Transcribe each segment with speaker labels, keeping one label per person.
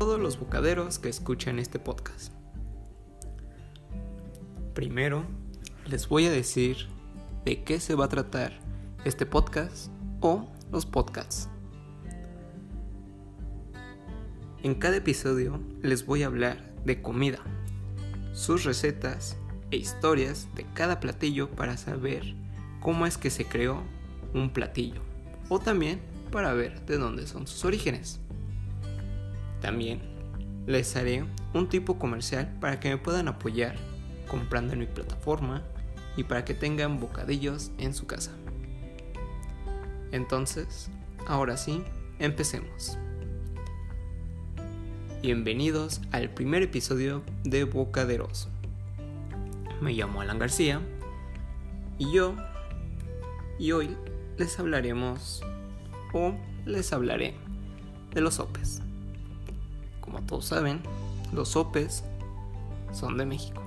Speaker 1: todos los bocaderos que escuchan este podcast. Primero, les voy a decir de qué se va a tratar este podcast o los podcasts. En cada episodio les voy a hablar de comida, sus recetas e historias de cada platillo para saber cómo es que se creó un platillo o también para ver de dónde son sus orígenes. También les haré un tipo comercial para que me puedan apoyar comprando en mi plataforma y para que tengan bocadillos en su casa. Entonces, ahora sí, empecemos. Bienvenidos al primer episodio de Bocaderos. Me llamo Alan García y yo, y hoy les hablaremos o les hablaré de los sopes. Como todos saben, los sopes son de México.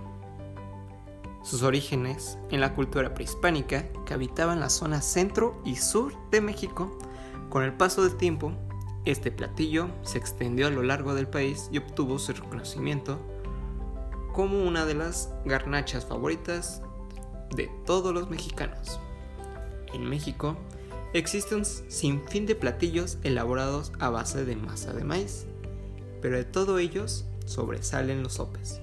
Speaker 1: Sus orígenes en la cultura prehispánica que habitaba en la zona centro y sur de México, con el paso del tiempo, este platillo se extendió a lo largo del país y obtuvo su reconocimiento como una de las garnachas favoritas de todos los mexicanos. En México existe un sinfín de platillos elaborados a base de masa de maíz, pero de todos ellos sobresalen los sopes.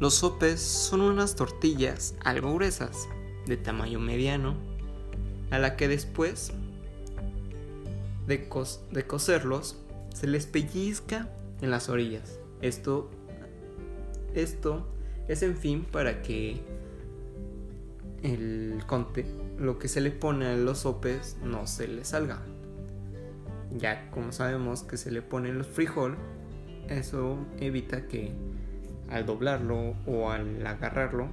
Speaker 1: Los sopes son unas tortillas algo gruesas, de tamaño mediano, a la que después de, de cocerlos se les pellizca en las orillas. Esto, esto es en fin para que el conte, lo que se le pone a los sopes no se le salga. Ya como sabemos que se le pone el frijol, eso evita que al doblarlo o al agarrarlo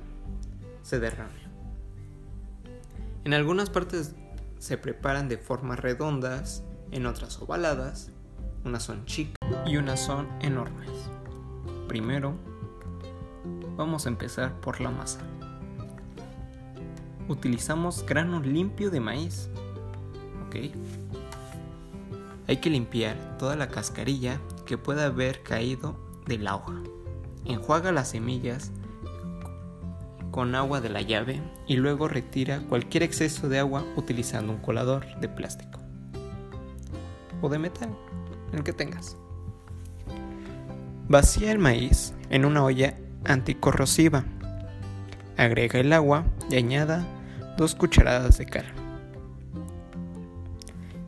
Speaker 1: se derrame. En algunas partes se preparan de formas redondas, en otras ovaladas, unas son chicas y unas son enormes. Primero, vamos a empezar por la masa. Utilizamos grano limpio de maíz. ¿Ok? Hay que limpiar toda la cascarilla que pueda haber caído de la hoja. Enjuaga las semillas con agua de la llave y luego retira cualquier exceso de agua utilizando un colador de plástico o de metal, el que tengas. Vacía el maíz en una olla anticorrosiva. Agrega el agua y añada dos cucharadas de cal.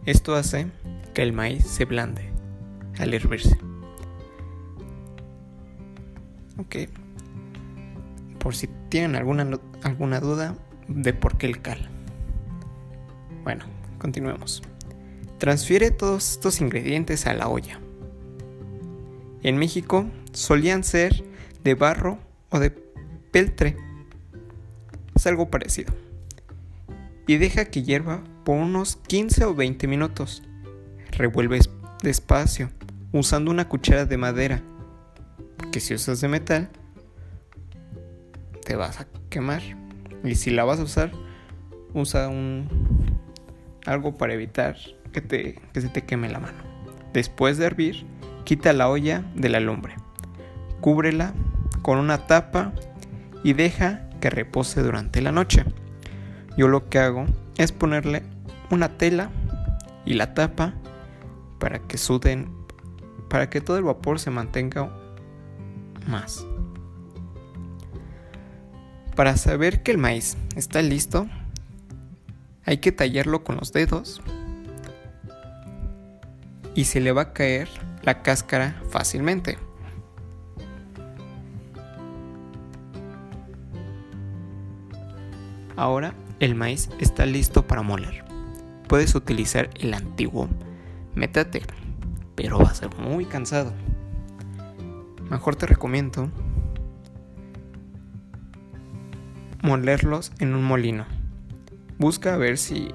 Speaker 1: Esto hace que el maíz se blande al hervirse. Ok. Por si tienen alguna, alguna duda de por qué el cal. Bueno, continuemos. Transfiere todos estos ingredientes a la olla. En México solían ser de barro o de peltre. Es algo parecido. Y deja que hierva por unos 15 o 20 minutos. Revuelve despacio usando una cuchara de madera que si usas de metal, te vas a quemar. Y si la vas a usar, usa un algo para evitar que, te, que se te queme la mano. Después de hervir, quita la olla de la lumbre. Cúbrela con una tapa y deja que repose durante la noche. Yo lo que hago es ponerle una tela y la tapa para que suden, para que todo el vapor se mantenga más. Para saber que el maíz está listo, hay que tallarlo con los dedos y se le va a caer la cáscara fácilmente. Ahora el maíz está listo para moler. Puedes utilizar el antiguo metate, pero va a ser muy cansado mejor te recomiendo molerlos en un molino. Busca a ver si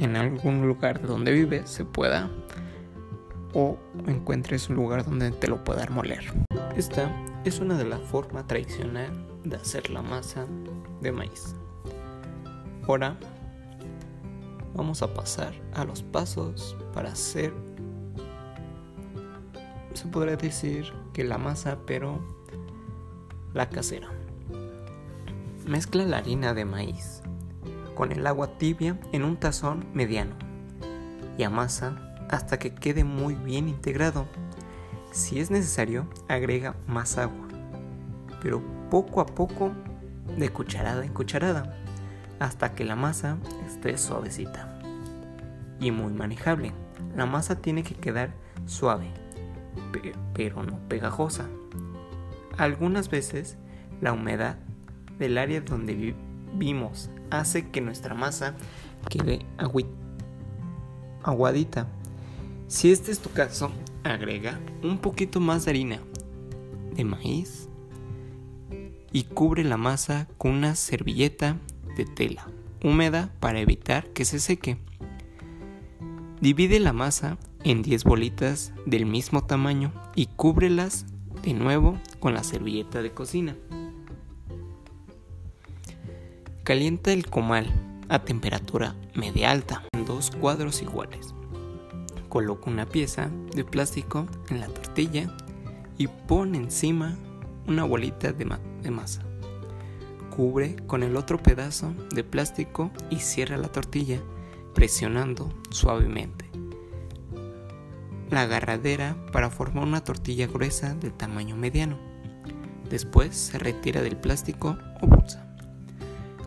Speaker 1: en algún lugar de donde vives se pueda o encuentres un lugar donde te lo pueda moler. Esta es una de las formas tradicional de hacer la masa de maíz. Ahora vamos a pasar a los pasos para hacer, se podría decir que la masa, pero la casera. Mezcla la harina de maíz con el agua tibia en un tazón mediano y amasa hasta que quede muy bien integrado. Si es necesario, agrega más agua, pero poco a poco, de cucharada en cucharada, hasta que la masa esté suavecita y muy manejable. La masa tiene que quedar suave, pero no pegajosa. Algunas veces la humedad del área donde vivimos hace que nuestra masa quede aguadita. Si este es tu caso, agrega un poquito más de harina de maíz y cubre la masa con una servilleta de tela húmeda para evitar que se seque. Divide la masa en 10 bolitas del mismo tamaño y cúbrelas de nuevo con la servilleta de cocina. Calienta el comal a temperatura media alta en dos cuadros iguales. Coloca una pieza de plástico en la tortilla y pone encima una bolita de, de masa. Cubre con el otro pedazo de plástico y cierra la tortilla presionando suavemente la agarradera para formar una tortilla gruesa del tamaño mediano. Después se retira del plástico o bolsa.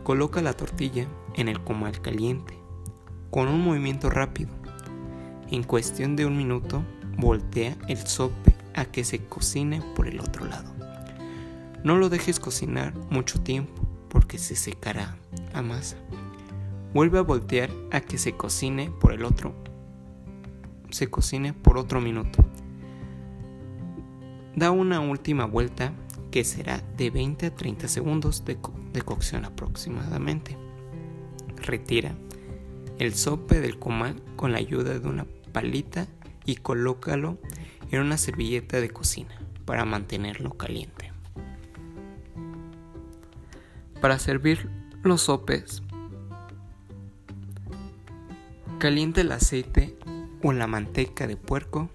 Speaker 1: Coloca la tortilla en el comal caliente con un movimiento rápido. En cuestión de un minuto, voltea el sope a que se cocine por el otro lado. No lo dejes cocinar mucho tiempo porque se secará la masa. Vuelve a voltear a que se cocine por el otro se cocine por otro minuto. Da una última vuelta que será de 20 a 30 segundos de, cocción aproximadamente. Retira el sope del comal con la ayuda de una palita y colócalo en una servilleta de cocina para mantenerlo caliente. Para servir los sopes, caliente el aceite o la manteca de puerco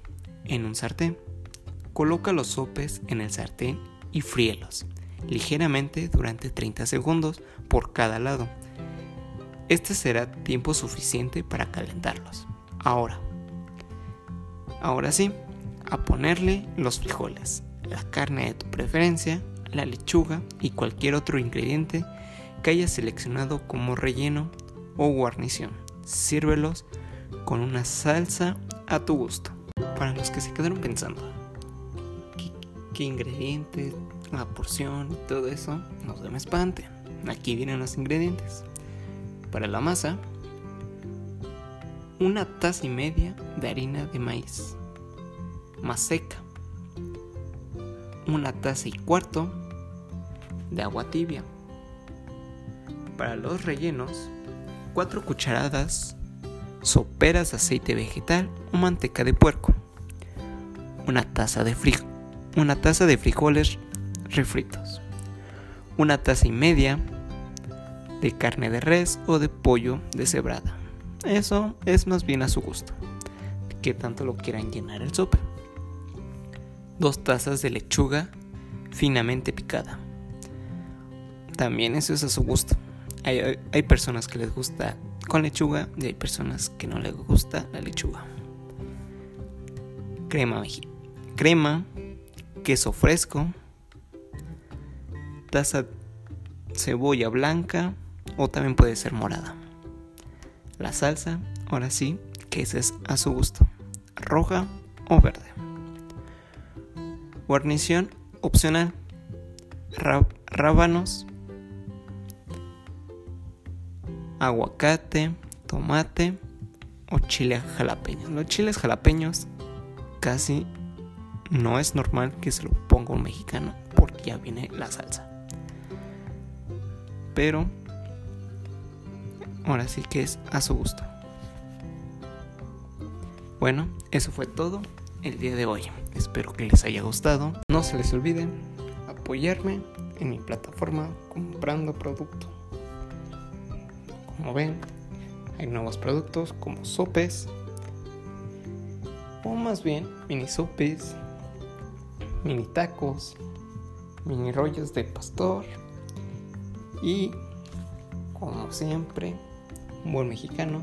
Speaker 1: en un sartén. Coloca los sopes en el sartén y fríelos ligeramente durante 30 segundos por cada lado. Este será tiempo suficiente para calentarlos. Ahora, ahora sí, a ponerle los frijoles, la carne de tu preferencia, la lechuga y cualquier otro ingrediente que hayas seleccionado como relleno o guarnición. Sírvelos con una salsa a tu gusto. Para los que se quedaron pensando, ¿qué, ingredientes, la porción todo eso? No se me espanten. Aquí vienen los ingredientes. Para la masa, una taza y media de harina de maíz, más seca, una taza y cuarto de agua tibia. Para los rellenos, 4 cucharadas soperas de aceite vegetal o manteca de puerco, una taza de, una taza de frijoles refritos, una taza y media de carne de res o de pollo deshebrada. Eso es más bien a su gusto, que tanto lo quieran llenar el sope. Dos tazas de lechuga finamente picada. También eso es a su gusto. Hay, hay personas que les gusta con lechuga y hay personas que no les gusta la lechuga. Crema, crema, queso fresco, taza cebolla blanca o también puede ser morada. La salsa, ahora sí, que ese es a su gusto, roja o verde. Guarnición opcional, rábanos, aguacate, tomate o chile jalapeño. Los chiles jalapeños casi no es normal que se lo ponga un mexicano porque ya viene la salsa. Pero ahora sí que es a su gusto. Bueno, eso fue todo el día de hoy. Espero que les haya gustado. No se les olvide apoyarme en mi plataforma comprando producto como ven, hay nuevos productos como sopes, o más bien mini sopes, mini tacos, mini rollos de pastor y, como siempre, un buen mexicano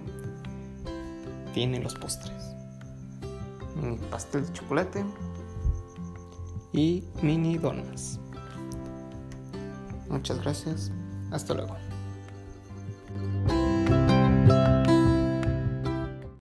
Speaker 1: tiene los postres. Mini pastel de chocolate y mini donas. Muchas gracias. Hasta luego.